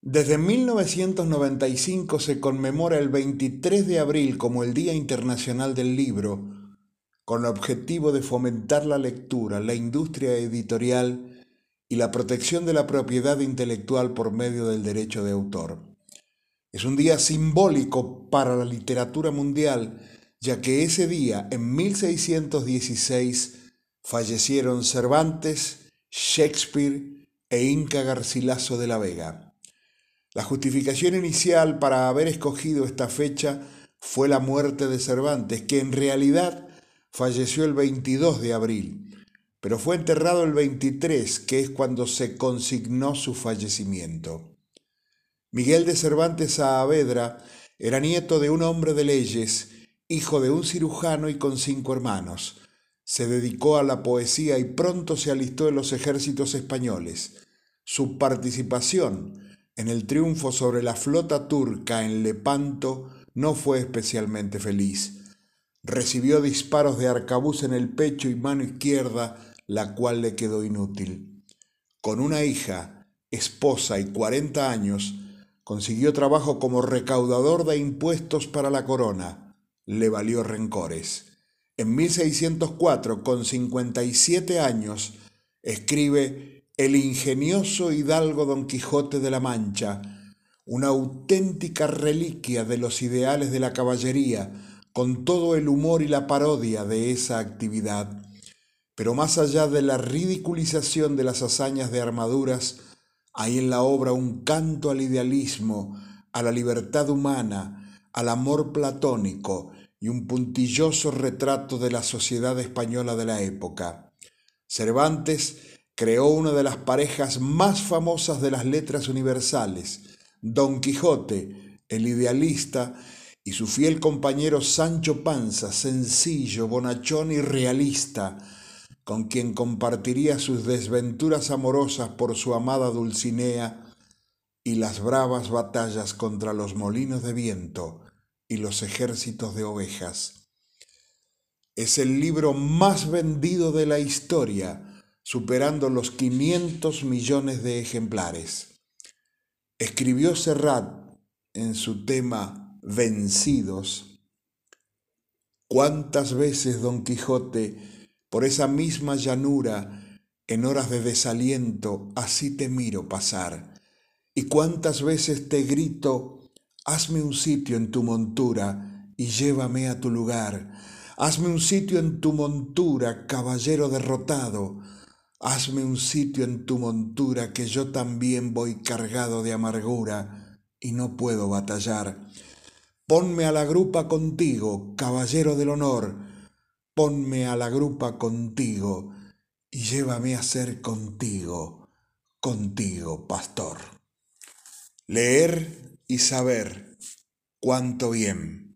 Desde 1995 se conmemora el 23 de abril como el Día Internacional del Libro, con el objetivo de fomentar la lectura, la industria editorial y la protección de la propiedad intelectual por medio del derecho de autor. Es un día simbólico para la literatura mundial, ya que ese día, en 1616, fallecieron Cervantes, Shakespeare e Inca Garcilaso de la Vega. La justificación inicial para haber escogido esta fecha fue la muerte de Cervantes, que en realidad falleció el 22 de abril, pero fue enterrado el 23, que es cuando se consignó su fallecimiento. Miguel de Cervantes Saavedra era nieto de un hombre de leyes, hijo de un cirujano y con cinco hermanos. Se dedicó a la poesía y pronto se alistó en los ejércitos españoles. Su participación en el triunfo sobre la flota turca en Lepanto no fue especialmente feliz. Recibió disparos de arcabuz en el pecho y mano izquierda, la cual le quedó inútil. Con una hija, esposa y cuarenta años, consiguió trabajo como recaudador de impuestos para la corona. Le valió rencores. En 1604, con 57 años, escribe el ingenioso hidalgo Don Quijote de la Mancha, una auténtica reliquia de los ideales de la caballería, con todo el humor y la parodia de esa actividad. Pero más allá de la ridiculización de las hazañas de armaduras, hay en la obra un canto al idealismo, a la libertad humana, al amor platónico y un puntilloso retrato de la sociedad española de la época. Cervantes creó una de las parejas más famosas de las letras universales, Don Quijote, el idealista, y su fiel compañero Sancho Panza, sencillo, bonachón y realista, con quien compartiría sus desventuras amorosas por su amada Dulcinea y las bravas batallas contra los molinos de viento y los ejércitos de ovejas. Es el libro más vendido de la historia, superando los 500 millones de ejemplares. Escribió Serrat en su tema Vencidos, cuántas veces Don Quijote, por esa misma llanura, en horas de desaliento, así te miro pasar, y cuántas veces te grito, hazme un sitio en tu montura y llévame a tu lugar, hazme un sitio en tu montura, caballero derrotado, Hazme un sitio en tu montura que yo también voy cargado de amargura y no puedo batallar. Ponme a la grupa contigo, caballero del honor, ponme a la grupa contigo y llévame a ser contigo, contigo, pastor. Leer y saber cuánto bien.